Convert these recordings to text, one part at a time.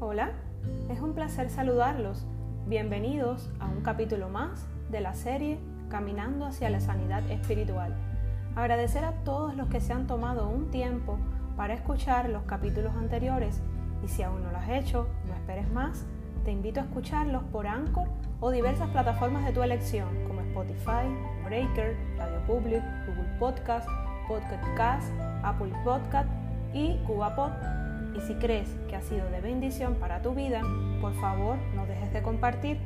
Hola, es un placer saludarlos. Bienvenidos a un capítulo más de la serie Caminando hacia la Sanidad Espiritual. Agradecer a todos los que se han tomado un tiempo para escuchar los capítulos anteriores y si aún no lo has hecho, no esperes más, te invito a escucharlos por Anchor o diversas plataformas de tu elección como Spotify, Breaker, Radio Public, Google Podcast, Podcast Cast, Apple Podcast y CubaPod. Y si crees que ha sido de bendición para tu vida, por favor no dejes de compartir.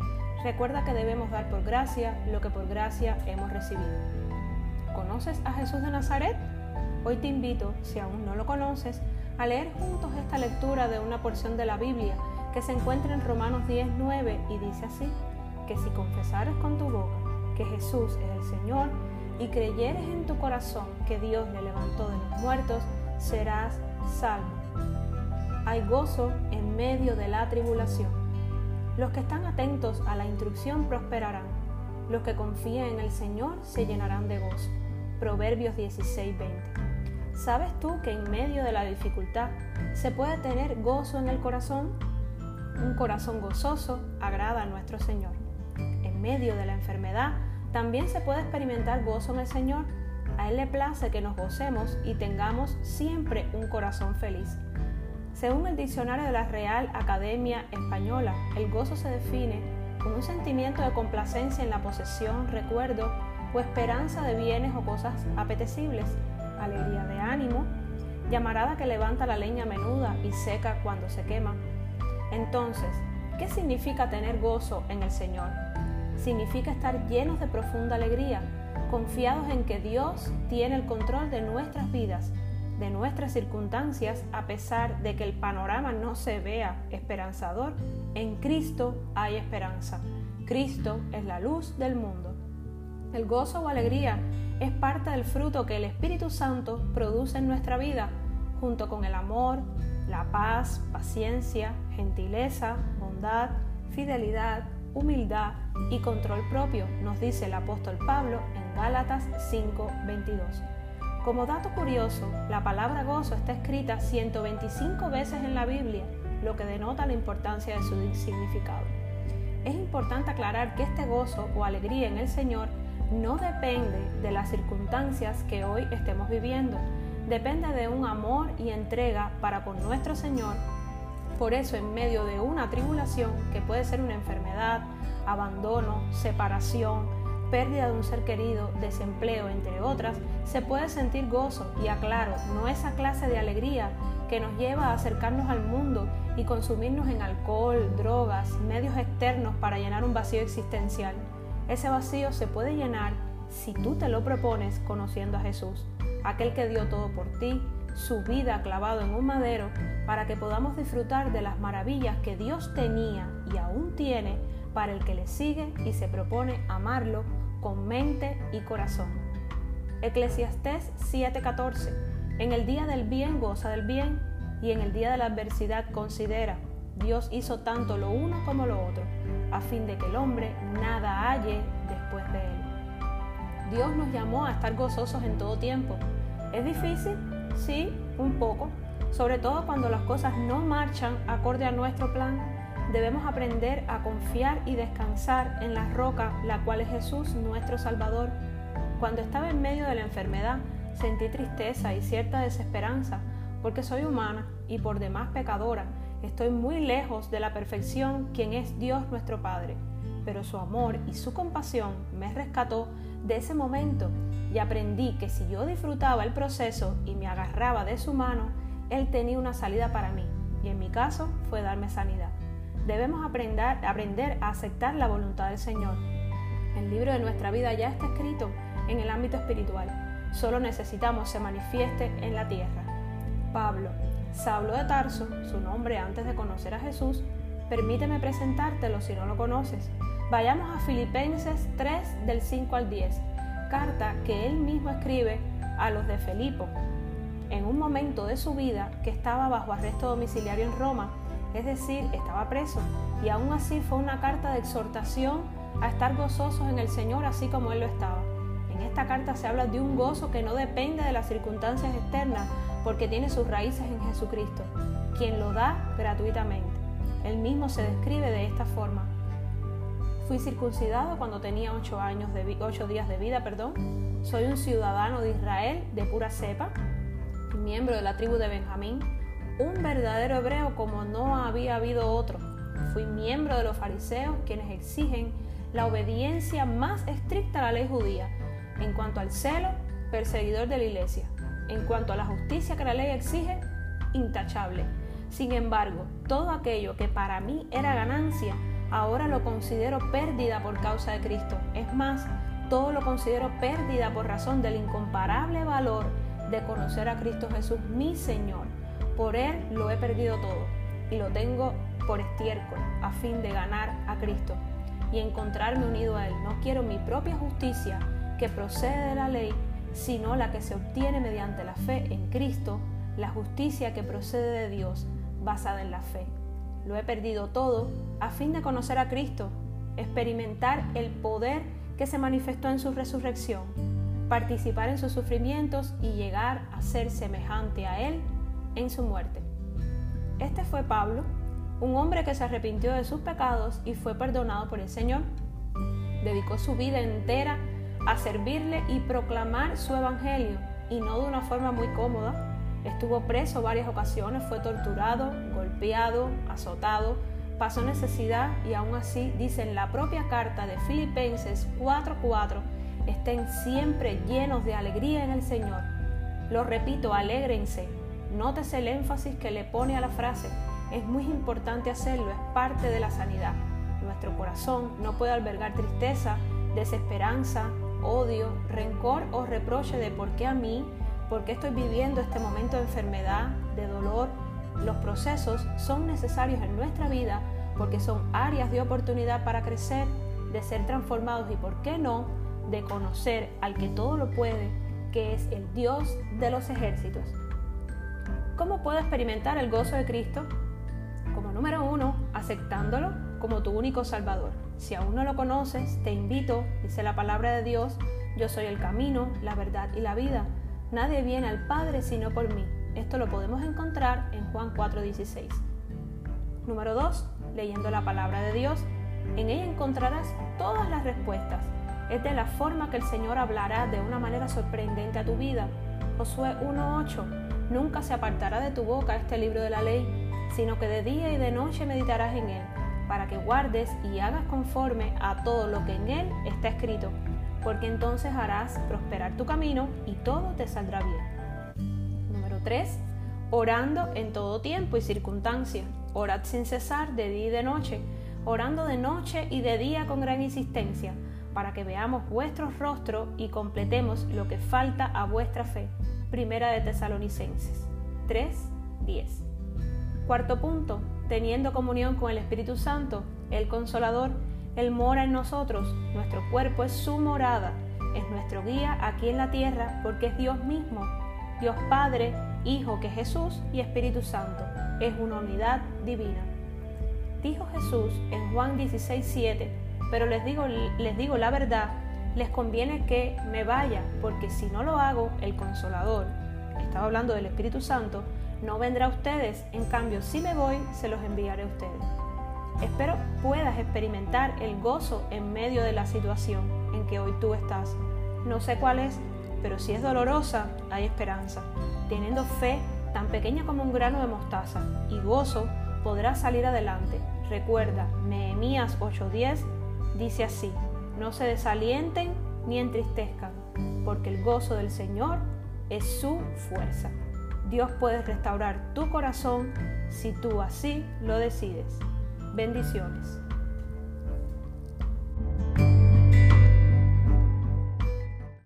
Recuerda que debemos dar por gracia lo que por gracia hemos recibido. ¿Conoces a Jesús de Nazaret? Hoy te invito, si aún no lo conoces, a leer juntos esta lectura de una porción de la Biblia que se encuentra en Romanos 10.9 y dice así, que si confesares con tu boca que Jesús es el Señor y creyeres en tu corazón que Dios le levantó de los muertos, serás salvo. Hay gozo en medio de la tribulación. Los que están atentos a la instrucción prosperarán. Los que confían en el Señor se llenarán de gozo. Proverbios 16:20. ¿Sabes tú que en medio de la dificultad se puede tener gozo en el corazón? Un corazón gozoso agrada a nuestro Señor. En medio de la enfermedad también se puede experimentar gozo en el Señor. A Él le place que nos gocemos y tengamos siempre un corazón feliz. Según el diccionario de la Real Academia Española, el gozo se define como un sentimiento de complacencia en la posesión, recuerdo o esperanza de bienes o cosas apetecibles, alegría de ánimo, llamarada que levanta la leña menuda y seca cuando se quema. Entonces, ¿qué significa tener gozo en el Señor? Significa estar llenos de profunda alegría, confiados en que Dios tiene el control de nuestras vidas de nuestras circunstancias, a pesar de que el panorama no se vea esperanzador, en Cristo hay esperanza. Cristo es la luz del mundo. El gozo o alegría es parte del fruto que el Espíritu Santo produce en nuestra vida, junto con el amor, la paz, paciencia, gentileza, bondad, fidelidad, humildad y control propio, nos dice el apóstol Pablo en Gálatas 5:22. Como dato curioso, la palabra gozo está escrita 125 veces en la Biblia, lo que denota la importancia de su significado. Es importante aclarar que este gozo o alegría en el Señor no depende de las circunstancias que hoy estemos viviendo, depende de un amor y entrega para con nuestro Señor. Por eso en medio de una tribulación, que puede ser una enfermedad, abandono, separación, pérdida de un ser querido, desempleo, entre otras, se puede sentir gozo y aclaro, no esa clase de alegría que nos lleva a acercarnos al mundo y consumirnos en alcohol, drogas, medios externos para llenar un vacío existencial. Ese vacío se puede llenar si tú te lo propones conociendo a Jesús, aquel que dio todo por ti, su vida clavado en un madero, para que podamos disfrutar de las maravillas que Dios tenía y aún tiene para el que le sigue y se propone amarlo con mente y corazón. Eclesiastés 7:14. En el día del bien goza del bien y en el día de la adversidad considera. Dios hizo tanto lo uno como lo otro, a fin de que el hombre nada halle después de él. Dios nos llamó a estar gozosos en todo tiempo. ¿Es difícil? Sí, un poco, sobre todo cuando las cosas no marchan acorde a nuestro plan debemos aprender a confiar y descansar en la roca, la cual es Jesús, nuestro Salvador. Cuando estaba en medio de la enfermedad, sentí tristeza y cierta desesperanza, porque soy humana y por demás pecadora. Estoy muy lejos de la perfección, quien es Dios nuestro Padre. Pero su amor y su compasión me rescató de ese momento y aprendí que si yo disfrutaba el proceso y me agarraba de su mano, Él tenía una salida para mí. Y en mi caso fue darme sanidad debemos aprender, aprender a aceptar la voluntad del Señor. El libro de nuestra vida ya está escrito en el ámbito espiritual. Solo necesitamos se manifieste en la tierra. Pablo, Saulo de Tarso, su nombre antes de conocer a Jesús, permíteme presentártelo si no lo conoces. Vayamos a Filipenses 3 del 5 al 10, carta que él mismo escribe a los de Felipo, en un momento de su vida que estaba bajo arresto domiciliario en Roma es decir, estaba preso, y aún así fue una carta de exhortación a estar gozosos en el Señor así como Él lo estaba. En esta carta se habla de un gozo que no depende de las circunstancias externas, porque tiene sus raíces en Jesucristo, quien lo da gratuitamente. Él mismo se describe de esta forma. Fui circuncidado cuando tenía ocho, años de, ocho días de vida. Perdón. Soy un ciudadano de Israel de pura cepa, miembro de la tribu de Benjamín, un verdadero hebreo como no había habido otro. Fui miembro de los fariseos, quienes exigen la obediencia más estricta a la ley judía. En cuanto al celo, perseguidor de la iglesia. En cuanto a la justicia que la ley exige, intachable. Sin embargo, todo aquello que para mí era ganancia, ahora lo considero pérdida por causa de Cristo. Es más, todo lo considero pérdida por razón del incomparable valor de conocer a Cristo Jesús, mi Señor. Por Él lo he perdido todo y lo tengo por estiércol a fin de ganar a Cristo y encontrarme unido a Él. No quiero mi propia justicia que procede de la ley, sino la que se obtiene mediante la fe en Cristo, la justicia que procede de Dios basada en la fe. Lo he perdido todo a fin de conocer a Cristo, experimentar el poder que se manifestó en su resurrección, participar en sus sufrimientos y llegar a ser semejante a Él en su muerte. Este fue Pablo, un hombre que se arrepintió de sus pecados y fue perdonado por el Señor. Dedicó su vida entera a servirle y proclamar su evangelio, y no de una forma muy cómoda, Estuvo preso varias ocasiones, fue torturado, golpeado, azotado, pasó necesidad y aún así dice en la propia carta de Filipenses 4:4, estén siempre llenos de alegría en el Señor. Lo repito, alégrense. Nótese el énfasis que le pone a la frase. Es muy importante hacerlo, es parte de la sanidad. Nuestro corazón no puede albergar tristeza, desesperanza, odio, rencor o reproche de por qué a mí, por qué estoy viviendo este momento de enfermedad, de dolor. Los procesos son necesarios en nuestra vida porque son áreas de oportunidad para crecer, de ser transformados y, por qué no, de conocer al que todo lo puede, que es el Dios de los ejércitos. ¿Cómo puedo experimentar el gozo de Cristo? Como número uno, aceptándolo como tu único Salvador. Si aún no lo conoces, te invito, dice la palabra de Dios, yo soy el camino, la verdad y la vida. Nadie viene al Padre sino por mí. Esto lo podemos encontrar en Juan 4:16. Número 2. Leyendo la palabra de Dios. En ella encontrarás todas las respuestas. Es de la forma que el Señor hablará de una manera sorprendente a tu vida. Josué 1:8. Nunca se apartará de tu boca este libro de la ley, sino que de día y de noche meditarás en él, para que guardes y hagas conforme a todo lo que en él está escrito porque entonces harás prosperar tu camino y todo te saldrá bien. Número 3. Orando en todo tiempo y circunstancia. Orad sin cesar de día y de noche, orando de noche y de día con gran insistencia, para que veamos vuestros rostros y completemos lo que falta a vuestra fe. Primera de Tesalonicenses 3, 10. Cuarto punto, teniendo comunión con el Espíritu Santo, el Consolador, él mora en nosotros, nuestro cuerpo es su morada, es nuestro guía aquí en la tierra porque es Dios mismo, Dios Padre, Hijo que Jesús y Espíritu Santo, es una unidad divina. Dijo Jesús en Juan 16, 7, pero les digo, les digo la verdad, les conviene que me vaya, porque si no lo hago, el consolador, estaba hablando del Espíritu Santo, no vendrá a ustedes, en cambio si me voy, se los enviaré a ustedes. Espero puedas experimentar el gozo en medio de la situación en que hoy tú estás. No sé cuál es, pero si es dolorosa, hay esperanza. Teniendo fe tan pequeña como un grano de mostaza y gozo, podrás salir adelante. Recuerda, Nehemías 8:10 dice así, no se desalienten ni entristezcan, porque el gozo del Señor es su fuerza. Dios puede restaurar tu corazón si tú así lo decides. Bendiciones.